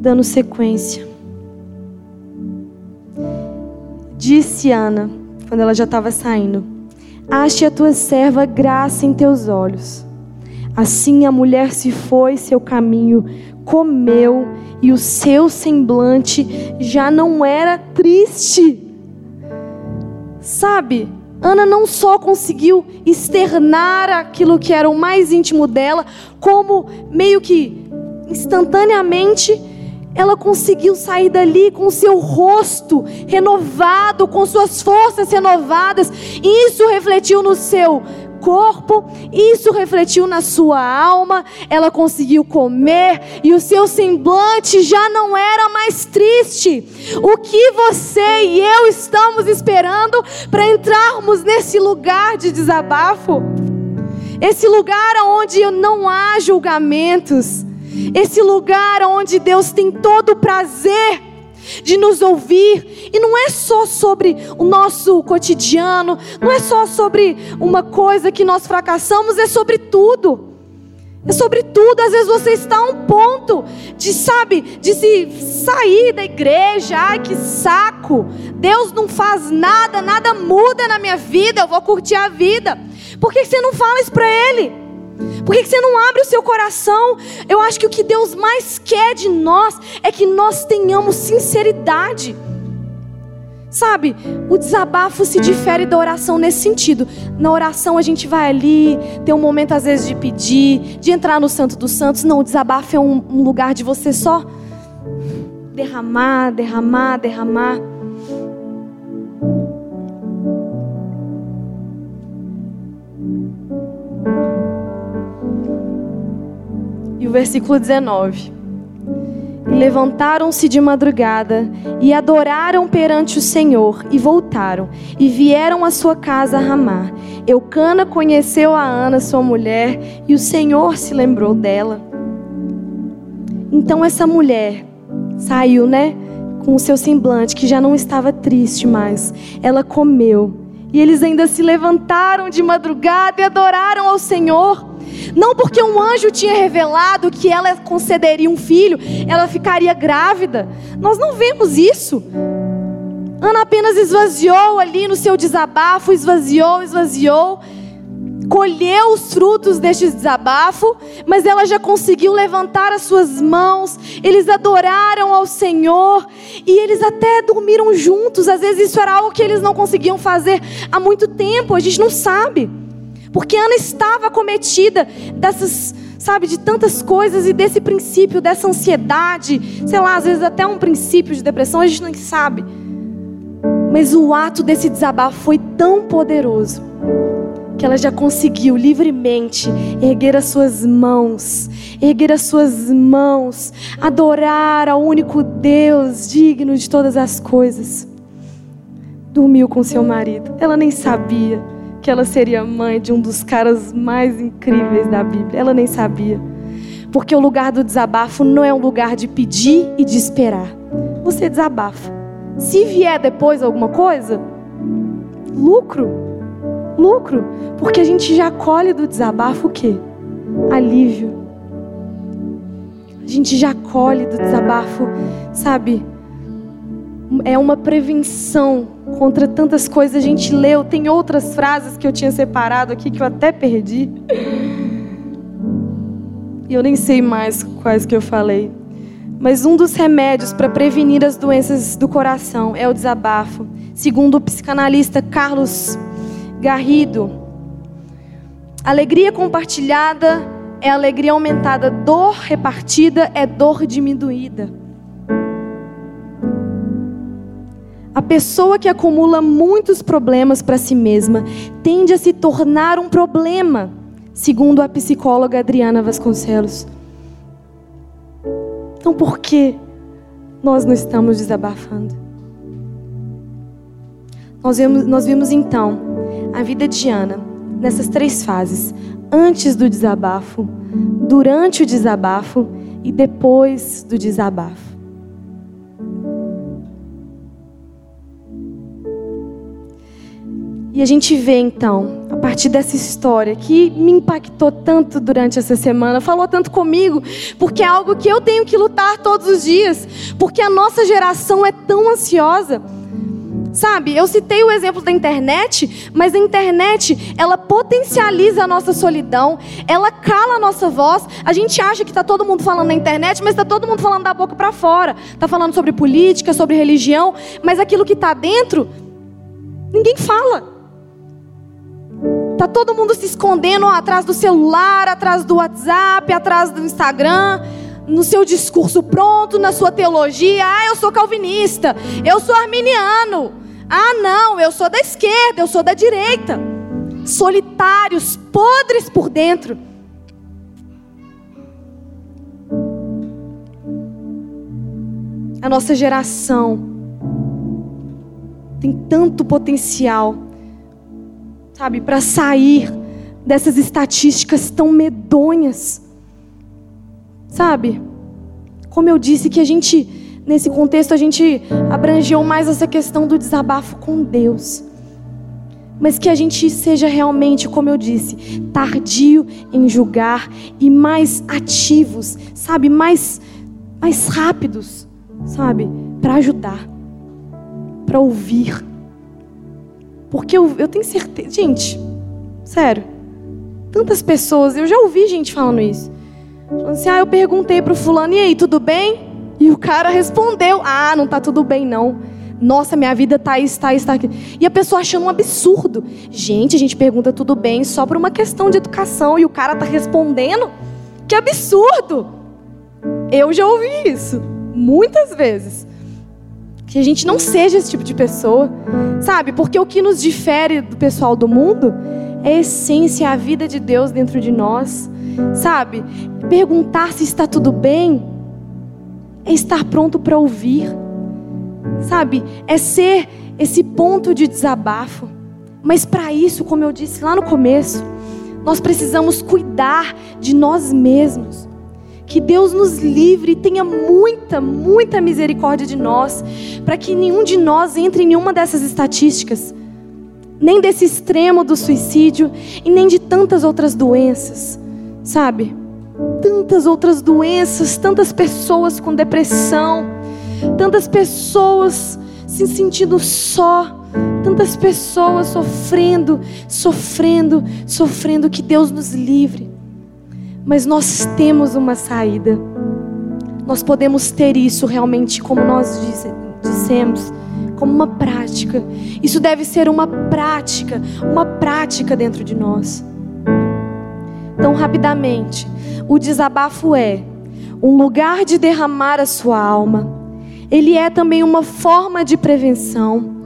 Speaker 1: Dando sequência. disse Ana, quando ela já estava saindo: Ache a tua serva graça em teus olhos. Assim a mulher se foi seu caminho, comeu, e o seu semblante já não era triste. Sabe, Ana não só conseguiu externar aquilo que era o mais íntimo dela, como meio que instantaneamente ela conseguiu sair dali com seu rosto renovado, com suas forças renovadas. Isso refletiu no seu corpo, isso refletiu na sua alma. Ela conseguiu comer e o seu semblante já não era mais triste. O que você e eu estamos esperando para entrarmos nesse lugar de desabafo? Esse lugar onde não há julgamentos esse lugar onde Deus tem todo o prazer de nos ouvir. E não é só sobre o nosso cotidiano, não é só sobre uma coisa que nós fracassamos, é sobre tudo. É sobre tudo. Às vezes você está a um ponto de, sabe, de se sair da igreja. Ai, que saco. Deus não faz nada, nada muda na minha vida. Eu vou curtir a vida. Por que você não fala isso para Ele? Por que você não abre o seu coração? Eu acho que o que Deus mais quer de nós é que nós tenhamos sinceridade. Sabe, o desabafo se difere da oração nesse sentido. Na oração a gente vai ali, tem um momento às vezes de pedir, de entrar no Santo dos Santos. Não, o desabafo é um, um lugar de você só derramar, derramar, derramar. O versículo 19. E levantaram-se de madrugada e adoraram perante o Senhor e voltaram e vieram à sua casa a Ramá. Eucana conheceu a Ana, sua mulher, e o Senhor se lembrou dela. Então essa mulher saiu, né, com o seu semblante que já não estava triste mais. Ela comeu. E eles ainda se levantaram de madrugada e adoraram ao Senhor. Não porque um anjo tinha revelado que ela concederia um filho, ela ficaria grávida. Nós não vemos isso. Ana apenas esvaziou ali no seu desabafo, esvaziou, esvaziou, colheu os frutos deste desabafo, mas ela já conseguiu levantar as suas mãos, eles adoraram ao Senhor e eles até dormiram juntos. Às vezes isso era algo que eles não conseguiam fazer há muito tempo, a gente não sabe. Porque Ana estava cometida dessas, sabe, de tantas coisas e desse princípio, dessa ansiedade, sei lá, às vezes até um princípio de depressão, a gente não sabe. Mas o ato desse desabafo foi tão poderoso que ela já conseguiu livremente erguer as suas mãos, erguer as suas mãos, adorar ao único Deus digno de todas as coisas. Dormiu com seu marido, ela nem sabia que ela seria mãe de um dos caras mais incríveis da Bíblia. Ela nem sabia. Porque o lugar do desabafo não é um lugar de pedir e de esperar. Você desabafa. Se vier depois alguma coisa, lucro. Lucro. Porque a gente já colhe do desabafo o quê? Alívio. A gente já colhe do desabafo, sabe? É uma prevenção contra tantas coisas. A gente leu, tem outras frases que eu tinha separado aqui que eu até perdi. E eu nem sei mais quais que eu falei. Mas um dos remédios para prevenir as doenças do coração é o desabafo. Segundo o psicanalista Carlos Garrido, alegria compartilhada é alegria aumentada, dor repartida é dor diminuída. A pessoa que acumula muitos problemas para si mesma tende a se tornar um problema, segundo a psicóloga Adriana Vasconcelos. Então, por que nós não estamos desabafando? Nós vimos, nós vimos então a vida de Ana nessas três fases: antes do desabafo, durante o desabafo e depois do desabafo. E a gente vê então, a partir dessa história que me impactou tanto durante essa semana, falou tanto comigo, porque é algo que eu tenho que lutar todos os dias, porque a nossa geração é tão ansiosa. Sabe, eu citei o exemplo da internet, mas a internet, ela potencializa a nossa solidão, ela cala a nossa voz. A gente acha que está todo mundo falando na internet, mas está todo mundo falando da boca para fora. Está falando sobre política, sobre religião, mas aquilo que está dentro, ninguém fala. Tá todo mundo se escondendo atrás do celular, atrás do WhatsApp, atrás do Instagram, no seu discurso pronto, na sua teologia. Ah, eu sou calvinista, eu sou arminiano. Ah, não, eu sou da esquerda, eu sou da direita. Solitários, podres por dentro. A nossa geração tem tanto potencial sabe, para sair dessas estatísticas tão medonhas. Sabe? Como eu disse que a gente nesse contexto a gente abrangeu mais essa questão do desabafo com Deus. Mas que a gente seja realmente, como eu disse, tardio em julgar e mais ativos, sabe, mais mais rápidos, sabe, para ajudar, para ouvir, porque eu, eu tenho certeza. Gente, sério. Tantas pessoas, eu já ouvi gente falando isso. Falando assim, ah, eu perguntei pro fulano, e aí, tudo bem? E o cara respondeu, ah, não tá tudo bem não. Nossa, minha vida tá isso, tá tá aqui. E a pessoa achando um absurdo. Gente, a gente pergunta tudo bem só por uma questão de educação e o cara tá respondendo. Que absurdo! Eu já ouvi isso muitas vezes. Que a gente não seja esse tipo de pessoa, sabe? Porque o que nos difere do pessoal do mundo é a essência, a vida de Deus dentro de nós, sabe? Perguntar se está tudo bem é estar pronto para ouvir, sabe? É ser esse ponto de desabafo. Mas para isso, como eu disse lá no começo, nós precisamos cuidar de nós mesmos. Que Deus nos livre e tenha muita, muita misericórdia de nós, para que nenhum de nós entre em nenhuma dessas estatísticas, nem desse extremo do suicídio e nem de tantas outras doenças, sabe? Tantas outras doenças, tantas pessoas com depressão, tantas pessoas se sentindo só, tantas pessoas sofrendo, sofrendo, sofrendo, que Deus nos livre. Mas nós temos uma saída. Nós podemos ter isso realmente, como nós dissemos, como uma prática. Isso deve ser uma prática, uma prática dentro de nós. Então, rapidamente, o desabafo é um lugar de derramar a sua alma. Ele é também uma forma de prevenção.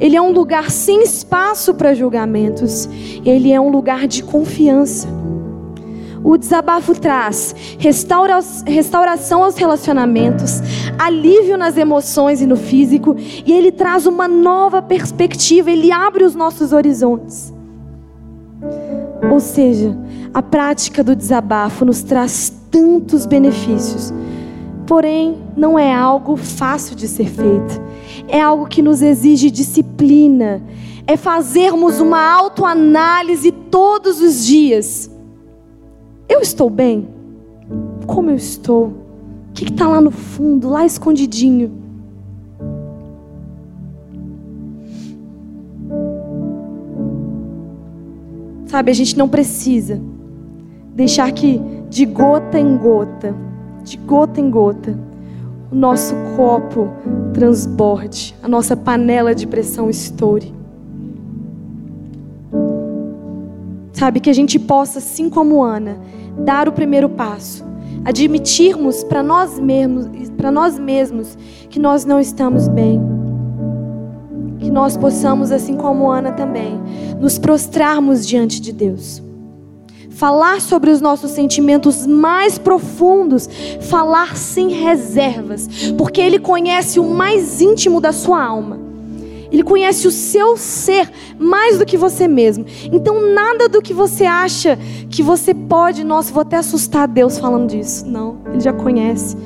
Speaker 1: Ele é um lugar sem espaço para julgamentos. Ele é um lugar de confiança. O desabafo traz restaura, restauração aos relacionamentos, alívio nas emoções e no físico, e ele traz uma nova perspectiva, ele abre os nossos horizontes. Ou seja, a prática do desabafo nos traz tantos benefícios, porém não é algo fácil de ser feito, é algo que nos exige disciplina, é fazermos uma autoanálise todos os dias eu estou bem? Como eu estou? O que está lá no fundo, lá escondidinho? Sabe, a gente não precisa deixar que de gota em gota, de gota em gota, o nosso copo transborde, a nossa panela de pressão estoure. Sabe, que a gente possa, assim como Ana, dar o primeiro passo, admitirmos para nós mesmos, para nós mesmos que nós não estamos bem. Que nós possamos, assim como Ana também, nos prostrarmos diante de Deus. Falar sobre os nossos sentimentos mais profundos, falar sem reservas, porque Ele conhece o mais íntimo da sua alma. Ele conhece o seu ser mais do que você mesmo. Então, nada do que você acha que você pode, nossa, vou até assustar Deus falando disso. Não, ele já conhece.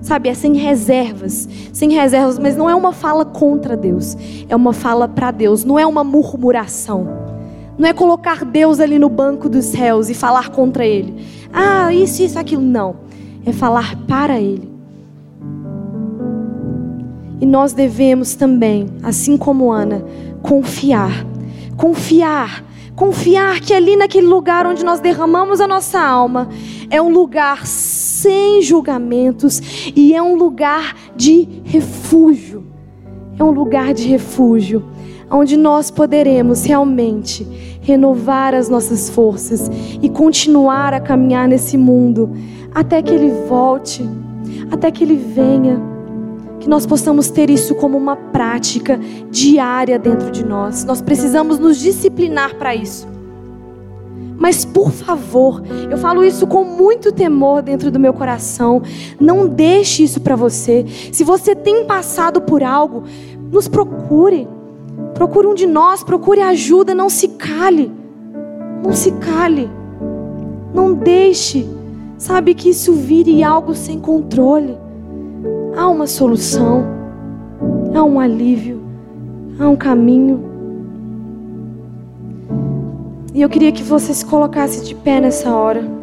Speaker 1: Sabe, é sem reservas, sem reservas, mas não é uma fala contra Deus, é uma fala para Deus, não é uma murmuração. Não é colocar Deus ali no banco dos réus e falar contra ele. Ah, isso, isso, aquilo. Não. É falar para ele. E nós devemos também, assim como Ana, confiar. Confiar. Confiar que ali naquele lugar onde nós derramamos a nossa alma é um lugar sem julgamentos e é um lugar de refúgio. É um lugar de refúgio onde nós poderemos realmente renovar as nossas forças e continuar a caminhar nesse mundo até que Ele volte, até que Ele venha. Que nós possamos ter isso como uma prática diária dentro de nós. Nós precisamos nos disciplinar para isso. Mas por favor, eu falo isso com muito temor dentro do meu coração. Não deixe isso para você. Se você tem passado por algo, nos procure. Procure um de nós, procure ajuda, não se cale. Não se cale. Não deixe, sabe, que isso vire algo sem controle. Há uma solução, há um alívio, há um caminho. E eu queria que você se colocasse de pé nessa hora.